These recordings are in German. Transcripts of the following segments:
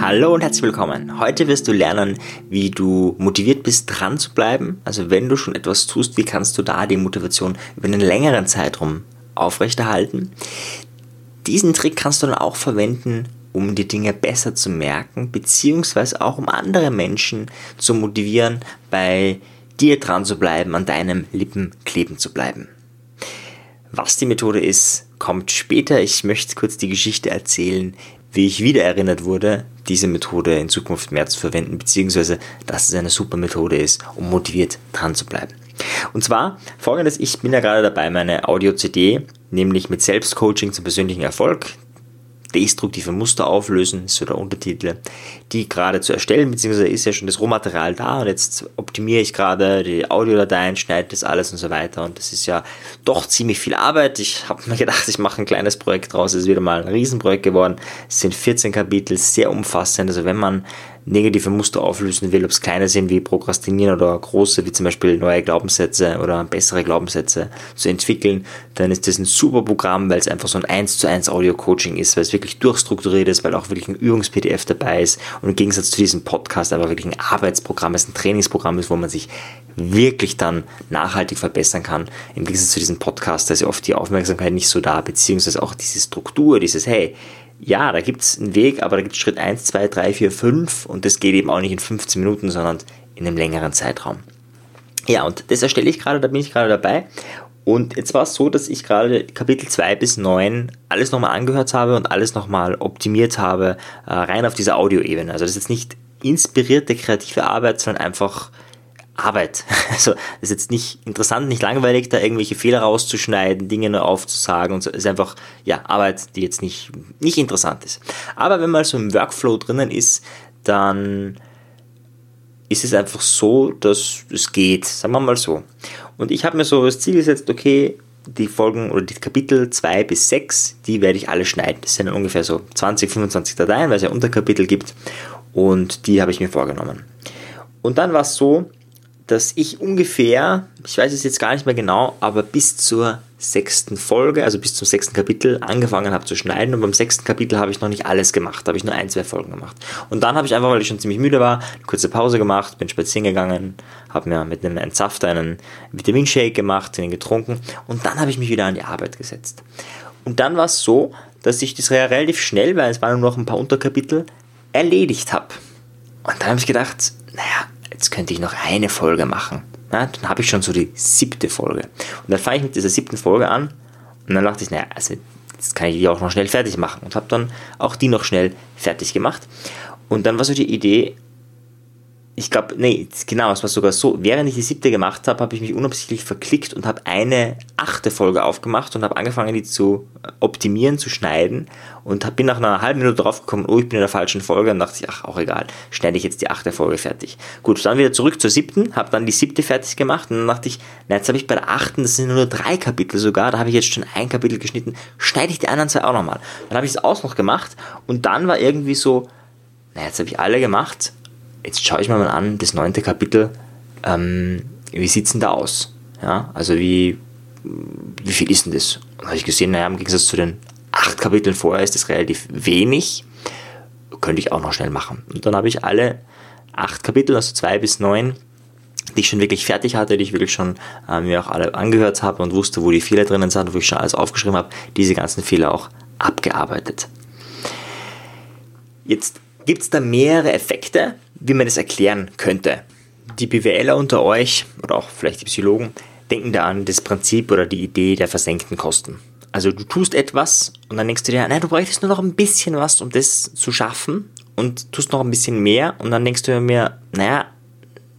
Hallo und herzlich willkommen. Heute wirst du lernen, wie du motiviert bist, dran zu bleiben. Also wenn du schon etwas tust, wie kannst du da die Motivation über einen längeren Zeitraum aufrechterhalten. Diesen Trick kannst du dann auch verwenden, um die Dinge besser zu merken, beziehungsweise auch um andere Menschen zu motivieren, bei dir dran zu bleiben, an deinem Lippen kleben zu bleiben. Was die Methode ist, kommt später. Ich möchte kurz die Geschichte erzählen, wie ich wieder erinnert wurde, diese Methode in Zukunft mehr zu verwenden, beziehungsweise dass es eine super Methode ist, um motiviert dran zu bleiben. Und zwar folgendes, ich bin ja gerade dabei, meine Audio-CD, nämlich mit Selbstcoaching zum persönlichen Erfolg, destruktive Muster auflösen, ist so der Untertitel, die gerade zu erstellen, beziehungsweise ist ja schon das Rohmaterial da und jetzt optimiere ich gerade die Audiodateien, schneide das alles und so weiter und das ist ja doch ziemlich viel Arbeit. Ich habe mir gedacht, ich mache ein kleines Projekt draus, es ist wieder mal ein Riesenprojekt geworden. Es sind 14 Kapitel, sehr umfassend, also wenn man negative Muster auflösen will, ob es kleine sind wie Prokrastinieren oder große, wie zum Beispiel neue Glaubenssätze oder bessere Glaubenssätze zu entwickeln, dann ist das ein super Programm, weil es einfach so ein 1 zu 1 Audio-Coaching ist, weil es wirklich durchstrukturiert ist, weil auch wirklich ein Übungs-PDF dabei ist und im Gegensatz zu diesem Podcast aber wirklich ein Arbeitsprogramm ist, ein Trainingsprogramm ist, wo man sich wirklich dann nachhaltig verbessern kann. Im Gegensatz zu diesem Podcast, da ist ja oft die Aufmerksamkeit nicht so da, beziehungsweise auch diese Struktur, dieses, hey, ja, da gibt es einen Weg, aber da gibt es Schritt 1, 2, 3, 4, 5 und das geht eben auch nicht in 15 Minuten, sondern in einem längeren Zeitraum. Ja, und das erstelle ich gerade, da bin ich gerade dabei. Und jetzt war es so, dass ich gerade Kapitel 2 bis 9 alles nochmal angehört habe und alles nochmal optimiert habe, äh, rein auf dieser Audioebene. Also das ist jetzt nicht inspirierte kreative Arbeit, sondern einfach Arbeit. Also ist jetzt nicht interessant, nicht langweilig, da irgendwelche Fehler rauszuschneiden, Dinge neu aufzusagen und so. Ist einfach ja Arbeit, die jetzt nicht nicht interessant ist. Aber wenn man so im Workflow drinnen ist, dann ist es einfach so, dass es geht, sagen wir mal so. Und ich habe mir so das Ziel gesetzt, okay, die Folgen oder die Kapitel 2 bis 6, die werde ich alle schneiden. Das sind dann ungefähr so 20, 25 Dateien, weil es ja Unterkapitel gibt. Und die habe ich mir vorgenommen. Und dann war es so, dass ich ungefähr, ich weiß es jetzt gar nicht mehr genau, aber bis zur sechsten Folge, also bis zum sechsten Kapitel angefangen habe zu schneiden und beim sechsten Kapitel habe ich noch nicht alles gemacht, habe ich nur ein, zwei Folgen gemacht. Und dann habe ich einfach, weil ich schon ziemlich müde war, eine kurze Pause gemacht, bin spazieren gegangen, habe mir mit einem Entsafter einen Vitaminshake gemacht, den getrunken und dann habe ich mich wieder an die Arbeit gesetzt. Und dann war es so, dass ich das relativ schnell, weil es waren nur noch ein paar Unterkapitel, erledigt habe. Und dann habe ich gedacht, naja, jetzt könnte ich noch eine Folge machen. Ja, dann habe ich schon so die siebte Folge. Und dann fange ich mit dieser siebten Folge an und dann dachte ich, naja, also jetzt kann ich die auch noch schnell fertig machen. Und habe dann auch die noch schnell fertig gemacht. Und dann war so die Idee, ich glaube, nee, genau, es war sogar so, während ich die siebte gemacht habe, habe ich mich unabsichtlich verklickt und habe eine achte Folge aufgemacht und habe angefangen, die zu optimieren, zu schneiden und hab, bin nach einer halben Minute draufgekommen, oh, ich bin in der falschen Folge und dachte ich, ach, auch egal, schneide ich jetzt die achte Folge fertig. Gut, dann wieder zurück zur siebten, habe dann die siebte fertig gemacht und dann dachte ich, na, jetzt habe ich bei der achten, das sind nur drei Kapitel sogar, da habe ich jetzt schon ein Kapitel geschnitten, schneide ich die anderen zwei auch nochmal. Dann habe ich es auch noch gemacht und dann war irgendwie so, na, jetzt habe ich alle gemacht jetzt schaue ich mir mal an, das neunte Kapitel, ähm, wie sieht es denn da aus? Ja, also wie, wie viel ist denn das? Und habe ich gesehen, naja, im Gegensatz zu den acht Kapiteln vorher ist das relativ wenig. Könnte ich auch noch schnell machen. Und dann habe ich alle acht Kapitel, also zwei bis neun, die ich schon wirklich fertig hatte, die ich wirklich schon äh, mir auch alle angehört habe und wusste, wo die Fehler drinnen sind, wo ich schon alles aufgeschrieben habe, diese ganzen Fehler auch abgearbeitet. Jetzt gibt es da mehrere Effekte, wie man das erklären könnte. Die BWLer unter euch oder auch vielleicht die Psychologen denken da an das Prinzip oder die Idee der versenkten Kosten. Also du tust etwas und dann denkst du dir, nein, du bräuchtest nur noch ein bisschen was, um das zu schaffen und tust noch ein bisschen mehr und dann denkst du mir, naja,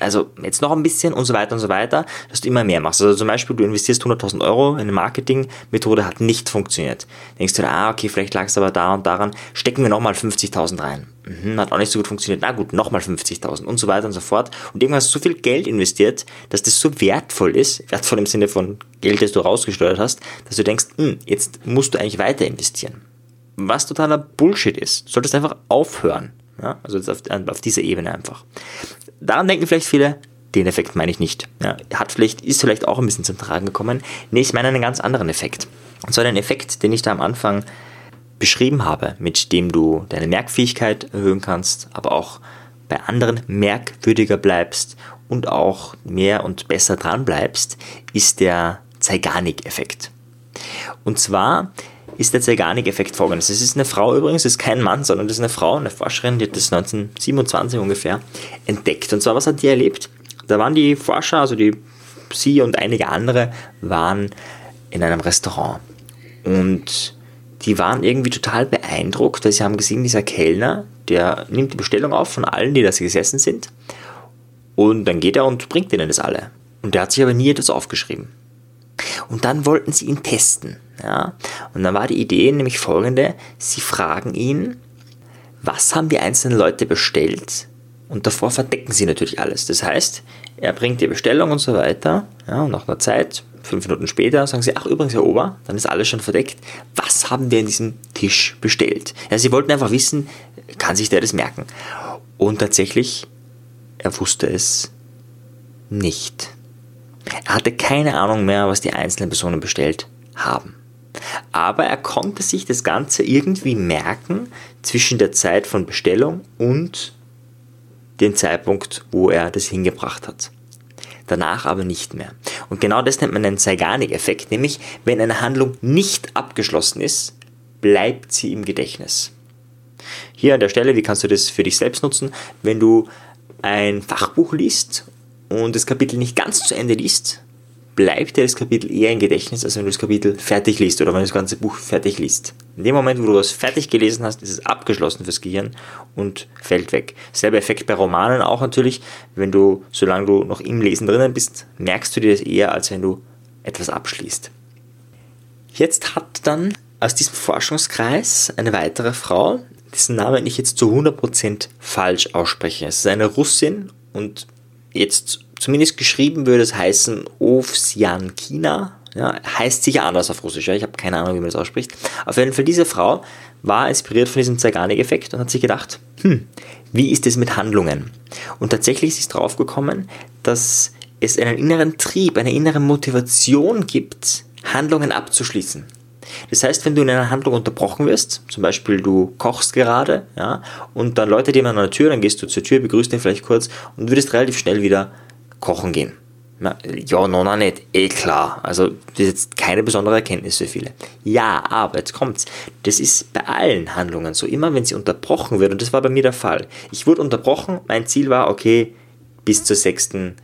also jetzt noch ein bisschen und so weiter und so weiter, dass du immer mehr machst. Also zum Beispiel, du investierst 100.000 Euro in eine Marketingmethode, hat nicht funktioniert. Denkst du, ah, okay, vielleicht lag es aber da und daran, stecken wir nochmal 50.000 rein. Mhm, hat auch nicht so gut funktioniert. Na gut, nochmal 50.000 und so weiter und so fort. Und irgendwann hast du so viel Geld investiert, dass das so wertvoll ist, wertvoll im Sinne von Geld, das du rausgesteuert hast, dass du denkst, hm, jetzt musst du eigentlich weiter investieren. Was totaler Bullshit ist. Du solltest einfach aufhören. Ja, also auf, auf dieser Ebene einfach. Daran denken vielleicht viele, den Effekt meine ich nicht. Ja, hat vielleicht, ist vielleicht auch ein bisschen zum Tragen gekommen. Nee, ich meine einen ganz anderen Effekt. Und zwar den Effekt, den ich da am Anfang beschrieben habe, mit dem du deine Merkfähigkeit erhöhen kannst, aber auch bei anderen merkwürdiger bleibst und auch mehr und besser dran bleibst, ist der Zeigarnik-Effekt. Und zwar ist der Zeigarnik-Effekt folgendes. Es ist eine Frau übrigens, es ist kein Mann, sondern das ist eine Frau, eine Forscherin, die hat das 1927 ungefähr entdeckt. Und zwar, was hat die erlebt? Da waren die Forscher, also die, sie und einige andere, waren in einem Restaurant. Und die waren irgendwie total beeindruckt, weil sie haben gesehen, dieser Kellner, der nimmt die Bestellung auf von allen, die da gesessen sind. Und dann geht er und bringt ihnen das alle. Und der hat sich aber nie etwas aufgeschrieben. Und dann wollten sie ihn testen. Ja? Und dann war die Idee nämlich folgende: Sie fragen ihn, was haben die einzelnen Leute bestellt? Und davor verdecken sie natürlich alles. Das heißt, er bringt die Bestellung und so weiter. Ja, und nach einer Zeit, fünf Minuten später, sagen sie, ach übrigens, Herr Ober, dann ist alles schon verdeckt. Was haben wir an diesem Tisch bestellt? Ja, sie wollten einfach wissen, kann sich der das merken? Und tatsächlich, er wusste es nicht. Er hatte keine Ahnung mehr, was die einzelnen Personen bestellt haben. Aber er konnte sich das Ganze irgendwie merken zwischen der Zeit von Bestellung und dem Zeitpunkt, wo er das hingebracht hat. Danach aber nicht mehr. Und genau das nennt man einen Zeigarnik-Effekt, nämlich wenn eine Handlung nicht abgeschlossen ist, bleibt sie im Gedächtnis. Hier an der Stelle, wie kannst du das für dich selbst nutzen? Wenn du ein Fachbuch liest und das Kapitel nicht ganz zu Ende liest, bleibt dir das Kapitel eher im Gedächtnis, als wenn du das Kapitel fertig liest oder wenn du das ganze Buch fertig liest. In dem Moment, wo du das fertig gelesen hast, ist es abgeschlossen fürs Gehirn und fällt weg. Selber Effekt bei Romanen auch natürlich. Wenn du, solange du noch im Lesen drinnen bist, merkst du dir das eher, als wenn du etwas abschließt. Jetzt hat dann aus diesem Forschungskreis eine weitere Frau, dessen Namen ich jetzt zu 100% falsch ausspreche. Es ist eine Russin und jetzt zumindest geschrieben würde es heißen Ovsiankina. Ja, heißt sicher anders auf Russisch, ja? ich habe keine Ahnung, wie man das ausspricht. Auf jeden Fall, diese Frau war inspiriert von diesem Zeigarnik-Effekt und hat sich gedacht, hm, wie ist es mit Handlungen? Und tatsächlich ist draufgekommen, dass es einen inneren Trieb, eine innere Motivation gibt, Handlungen abzuschließen. Das heißt, wenn du in einer Handlung unterbrochen wirst, zum Beispiel du kochst gerade, ja, und dann läutet jemand an der Tür, dann gehst du zur Tür, begrüßt ihn vielleicht kurz und würdest relativ schnell wieder kochen gehen. Na, ja, no, no, nicht. Eh klar. Also, das ist jetzt keine besondere Erkenntnis für viele. Ja, aber jetzt kommt's. Das ist bei allen Handlungen so. Immer wenn sie unterbrochen wird, und das war bei mir der Fall. Ich wurde unterbrochen, mein Ziel war, okay, bis zur sechsten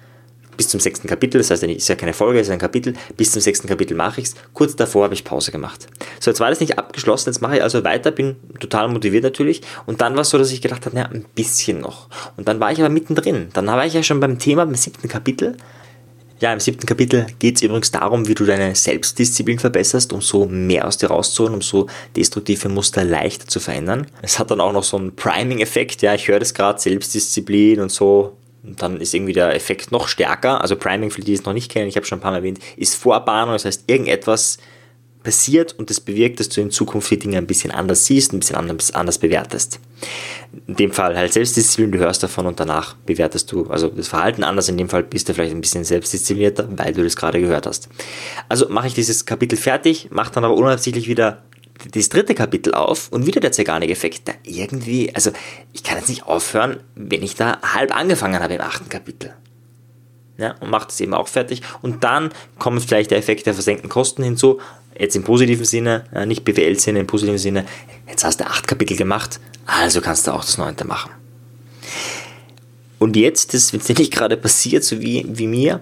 bis zum sechsten Kapitel, das heißt, es ist ja keine Folge, es ist ein Kapitel, bis zum sechsten Kapitel mache ich es. Kurz davor habe ich Pause gemacht. So, jetzt war das nicht abgeschlossen, jetzt mache ich also weiter, bin total motiviert natürlich. Und dann war es so, dass ich gedacht habe, naja, ein bisschen noch. Und dann war ich aber mittendrin. Dann war ich ja schon beim Thema, beim siebten Kapitel. Ja, im siebten Kapitel geht es übrigens darum, wie du deine Selbstdisziplin verbesserst, um so mehr aus dir rauszuholen, um so destruktive Muster leichter zu verändern. Es hat dann auch noch so einen Priming-Effekt, ja, ich höre das gerade, Selbstdisziplin und so, und dann ist irgendwie der Effekt noch stärker. Also Priming, für die, die es noch nicht kennen, ich habe schon ein paar Mal erwähnt, ist Vorbahnung. Das heißt, irgendetwas passiert und das bewirkt, dass du in Zukunft die Dinge ein bisschen anders siehst, ein bisschen anders, anders bewertest. In dem Fall halt Selbstdisziplin, du hörst davon und danach bewertest du, also das Verhalten anders, in dem Fall bist du vielleicht ein bisschen selbstdisziplinierter, weil du das gerade gehört hast. Also mache ich dieses Kapitel fertig, mache dann aber unabsichtlich wieder das dritte Kapitel auf und wieder der Zeigarnik-Effekt. Da irgendwie, also ich kann jetzt nicht aufhören, wenn ich da halb angefangen habe im achten Kapitel. Ja, und macht es eben auch fertig. Und dann kommt vielleicht der Effekt der versenkten Kosten hinzu. Jetzt im positiven Sinne, nicht BWL-Sinne, im positiven Sinne. Jetzt hast du acht Kapitel gemacht, also kannst du auch das neunte machen. Und jetzt, das, wenn es dir nicht gerade passiert, so wie, wie mir,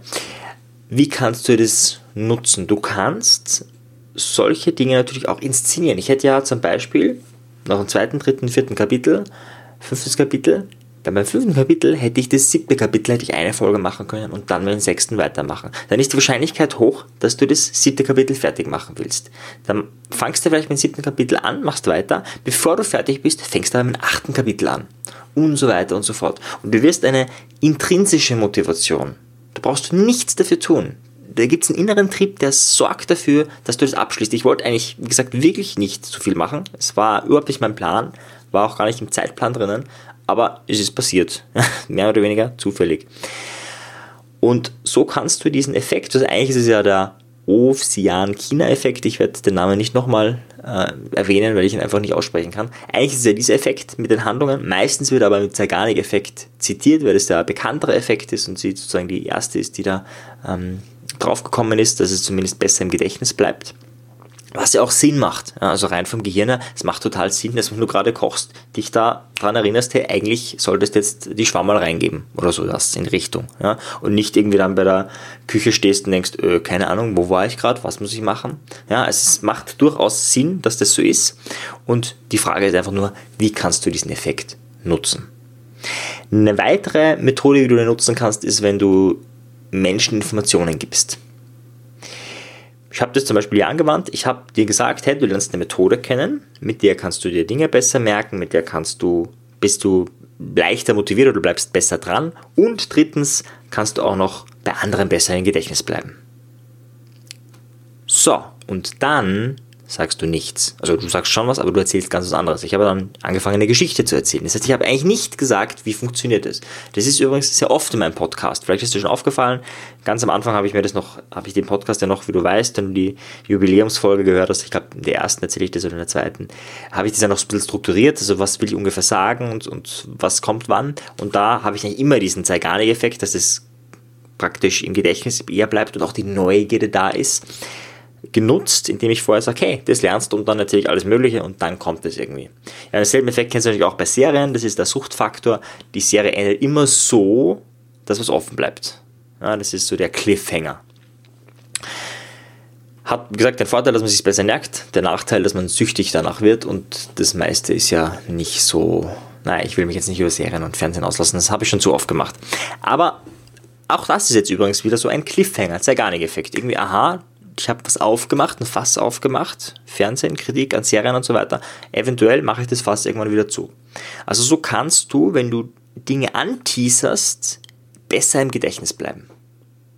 wie kannst du das nutzen? Du kannst solche Dinge natürlich auch inszenieren. Ich hätte ja zum Beispiel noch im zweiten, dritten, vierten Kapitel, fünftes Kapitel, dann beim fünften Kapitel hätte ich das siebte Kapitel, hätte ich eine Folge machen können und dann mit dem sechsten weitermachen. Dann ist die Wahrscheinlichkeit hoch, dass du das siebte Kapitel fertig machen willst. Dann fangst du vielleicht mit dem siebten Kapitel an, machst weiter. Bevor du fertig bist, fängst du aber mit dem achten Kapitel an. Und so weiter und so fort. Und du wirst eine intrinsische Motivation. Da brauchst du nichts dafür tun da gibt es einen inneren Trieb, der sorgt dafür, dass du das abschließt. Ich wollte eigentlich, wie gesagt, wirklich nicht zu viel machen. Es war überhaupt nicht mein Plan, war auch gar nicht im Zeitplan drinnen, aber es ist passiert. Mehr oder weniger zufällig. Und so kannst du diesen Effekt, also eigentlich ist es ja der Ovsian-China-Effekt. Ich werde den Namen nicht nochmal äh, erwähnen, weil ich ihn einfach nicht aussprechen kann. Eigentlich ist es ja dieser Effekt mit den Handlungen. Meistens wird aber mit Zeigarnik-Effekt zitiert, weil es der bekanntere Effekt ist und sie sozusagen die erste ist, die da ähm, draufgekommen ist, dass es zumindest besser im Gedächtnis bleibt. Was ja auch Sinn macht. Also rein vom Gehirn her, es macht total Sinn, dass wenn du gerade kochst, dich da dran erinnerst, hey, eigentlich solltest du jetzt die Schwammerl reingeben oder so, das in Richtung. Ja? Und nicht irgendwie dann bei der Küche stehst und denkst, öh, keine Ahnung, wo war ich gerade, was muss ich machen? Ja, es macht durchaus Sinn, dass das so ist. Und die Frage ist einfach nur, wie kannst du diesen Effekt nutzen? Eine weitere Methode, die du nutzen kannst, ist, wenn du Menschen Informationen gibst. Ich habe das zum Beispiel hier angewandt. Ich habe dir gesagt, hey, du lernst eine Methode kennen, mit der kannst du dir Dinge besser merken, mit der kannst du, bist du leichter motiviert oder bleibst besser dran. Und drittens kannst du auch noch bei anderen besser im Gedächtnis bleiben. So, und dann sagst du nichts. Also du sagst schon was, aber du erzählst ganz was anderes. Ich habe dann angefangen, eine Geschichte zu erzählen. Das heißt, ich habe eigentlich nicht gesagt, wie funktioniert das. Das ist übrigens sehr oft in meinem Podcast. Vielleicht ist dir schon aufgefallen. Ganz am Anfang habe ich mir das noch, habe ich den Podcast ja noch, wie du weißt, wenn du die Jubiläumsfolge gehört hast, ich glaube, in der ersten erzähle ich das oder in der zweiten, habe ich das ja noch ein bisschen strukturiert. Also was will ich ungefähr sagen und, und was kommt wann. Und da habe ich eigentlich immer diesen Zeigarnik-Effekt, dass es praktisch im Gedächtnis eher bleibt und auch die Neugierde da ist genutzt, indem ich vorher sage, hey, das lernst du und dann erzähle ich alles Mögliche und dann kommt es irgendwie. Ja, denselben Effekt kennst du natürlich auch bei Serien, das ist der Suchtfaktor. Die Serie endet immer so, dass was offen bleibt. Ja, das ist so der Cliffhanger. Hat, wie gesagt, den Vorteil, dass man sich besser merkt, der Nachteil, dass man süchtig danach wird und das meiste ist ja nicht so, naja, ich will mich jetzt nicht über Serien und Fernsehen auslassen, das habe ich schon zu oft gemacht. Aber auch das ist jetzt übrigens wieder so ein Cliffhanger, Zeigarnik-Effekt. Irgendwie, aha, ich habe was aufgemacht, ein Fass aufgemacht, Fernsehen, Kritik an Serien und so weiter. Eventuell mache ich das Fass irgendwann wieder zu. Also so kannst du, wenn du Dinge anteaserst, besser im Gedächtnis bleiben.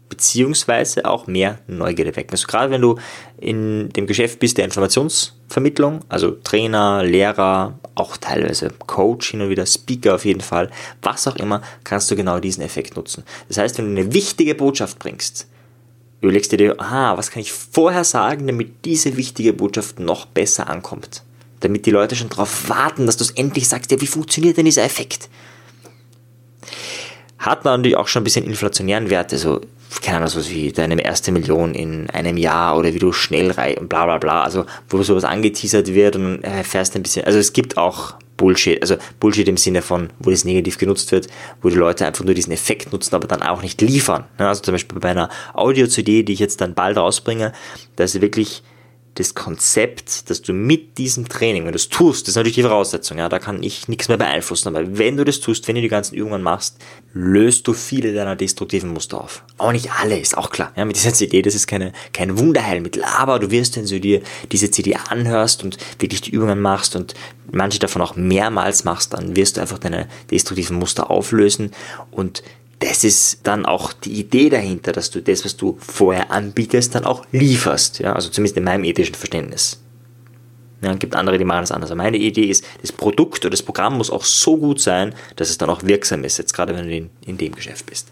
Beziehungsweise auch mehr Neugierde wecken. Also gerade wenn du in dem Geschäft bist der Informationsvermittlung, also Trainer, Lehrer, auch teilweise Coach hin und wieder, Speaker auf jeden Fall, was auch immer, kannst du genau diesen Effekt nutzen. Das heißt, wenn du eine wichtige Botschaft bringst, überlegst du dir, aha, was kann ich vorher sagen, damit diese wichtige Botschaft noch besser ankommt? Damit die Leute schon darauf warten, dass du es endlich sagst, ja, wie funktioniert denn dieser Effekt? Hat natürlich auch schon ein bisschen inflationären Wert, also keine Ahnung, so wie deine erste Million in einem Jahr oder wie du schnell reich und bla bla bla, also wo sowas angeteasert wird und erfährst ein bisschen, also es gibt auch Bullshit, also Bullshit im Sinne von, wo das negativ genutzt wird, wo die Leute einfach nur diesen Effekt nutzen, aber dann auch nicht liefern. Also zum Beispiel bei einer Audio-CD, die ich jetzt dann bald rausbringe, da ist wirklich das Konzept, dass du mit diesem Training, wenn du es tust, das ist natürlich die Voraussetzung, ja, da kann ich nichts mehr beeinflussen, aber wenn du das tust, wenn du die ganzen Übungen machst, löst du viele deiner destruktiven Muster auf. Auch nicht alle, ist auch klar. Ja, mit dieser CD, das ist keine, kein Wunderheilmittel, aber du wirst, wenn du dir diese CD anhörst und wirklich die Übungen machst und manche davon auch mehrmals machst, dann wirst du einfach deine destruktiven Muster auflösen und das ist dann auch die Idee dahinter, dass du das, was du vorher anbietest, dann auch lieferst. Ja? Also zumindest in meinem ethischen Verständnis. Ja, es gibt andere, die machen das anders. Aber meine Idee ist, das Produkt oder das Programm muss auch so gut sein, dass es dann auch wirksam ist, jetzt gerade wenn du in, in dem Geschäft bist.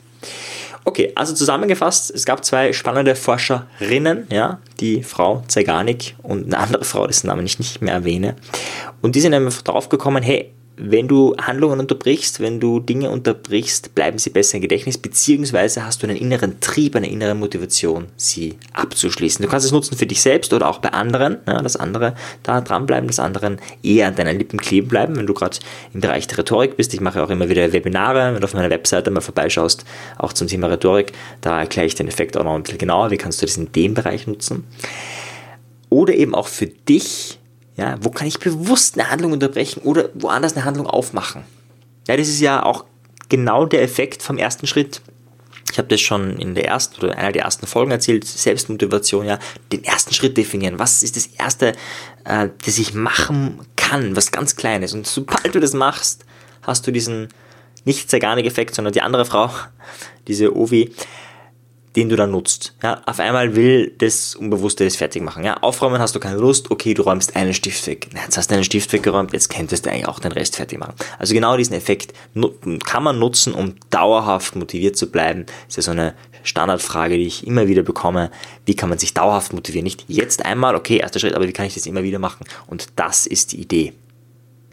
Okay, also zusammengefasst, es gab zwei spannende Forscherinnen, ja, die Frau Zeigarnik und eine andere Frau, dessen Namen ich nicht mehr erwähne. Und die sind einfach drauf gekommen, hey, wenn du Handlungen unterbrichst, wenn du Dinge unterbrichst, bleiben sie besser im Gedächtnis, beziehungsweise hast du einen inneren Trieb, eine innere Motivation, sie abzuschließen. Du kannst es nutzen für dich selbst oder auch bei anderen, ja, dass andere da dranbleiben, dass anderen eher an deinen Lippen kleben bleiben, wenn du gerade im Bereich der Rhetorik bist. Ich mache auch immer wieder Webinare, wenn du auf meiner Webseite mal vorbeischaust, auch zum Thema Rhetorik, da erkläre ich den Effekt auch noch ein bisschen genauer, wie kannst du das in dem Bereich nutzen. Oder eben auch für dich, ja, wo kann ich bewusst eine Handlung unterbrechen oder woanders eine Handlung aufmachen? Ja, das ist ja auch genau der Effekt vom ersten Schritt. Ich habe das schon in der ersten oder einer der ersten Folgen erzählt, Selbstmotivation, ja, den ersten Schritt definieren. Was ist das erste, äh, das ich machen kann, was ganz Kleines? Und sobald du das machst, hast du diesen nicht Zeigarnik-Effekt, sondern die andere Frau, diese Ovi, den du dann nutzt. Ja, auf einmal will das Unbewusste das fertig machen. Ja, aufräumen hast du keine Lust, okay, du räumst einen Stift weg. Na, jetzt hast du einen Stift weggeräumt, jetzt könntest du eigentlich auch den Rest fertig machen. Also genau diesen Effekt kann man nutzen, um dauerhaft motiviert zu bleiben. Das ist ja so eine Standardfrage, die ich immer wieder bekomme. Wie kann man sich dauerhaft motivieren? Nicht jetzt einmal, okay, erster Schritt, aber wie kann ich das immer wieder machen? Und das ist die Idee.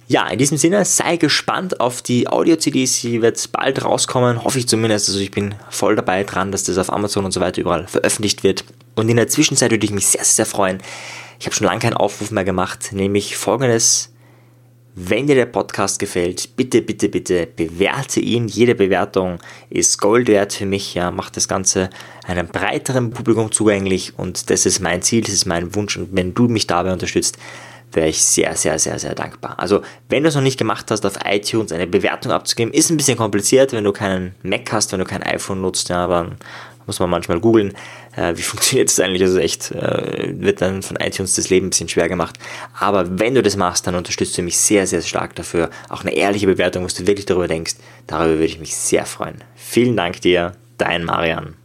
Ja, in diesem Sinne, sei gespannt auf die Audio-CDs, die wird bald rauskommen, hoffe ich zumindest. Also ich bin voll dabei dran, dass das auf Amazon und so weiter überall veröffentlicht wird. Und in der Zwischenzeit würde ich mich sehr, sehr freuen. Ich habe schon lange keinen Aufruf mehr gemacht, nämlich folgendes. Wenn dir der Podcast gefällt, bitte, bitte, bitte bewerte ihn. Jede Bewertung ist Gold wert für mich. Ja, macht das Ganze einem breiteren Publikum zugänglich und das ist mein Ziel, das ist mein Wunsch. Und wenn du mich dabei unterstützt, wäre ich sehr, sehr, sehr, sehr dankbar. Also, wenn du es noch nicht gemacht hast, auf iTunes eine Bewertung abzugeben, ist ein bisschen kompliziert, wenn du keinen Mac hast, wenn du kein iPhone nutzt, ja, aber muss man manchmal googeln, äh, wie funktioniert das eigentlich. Also echt, äh, wird dann von iTunes das Leben ein bisschen schwer gemacht. Aber wenn du das machst, dann unterstützt du mich sehr, sehr stark dafür. Auch eine ehrliche Bewertung, was du wirklich darüber denkst, darüber würde ich mich sehr freuen. Vielen Dank dir, dein Marian.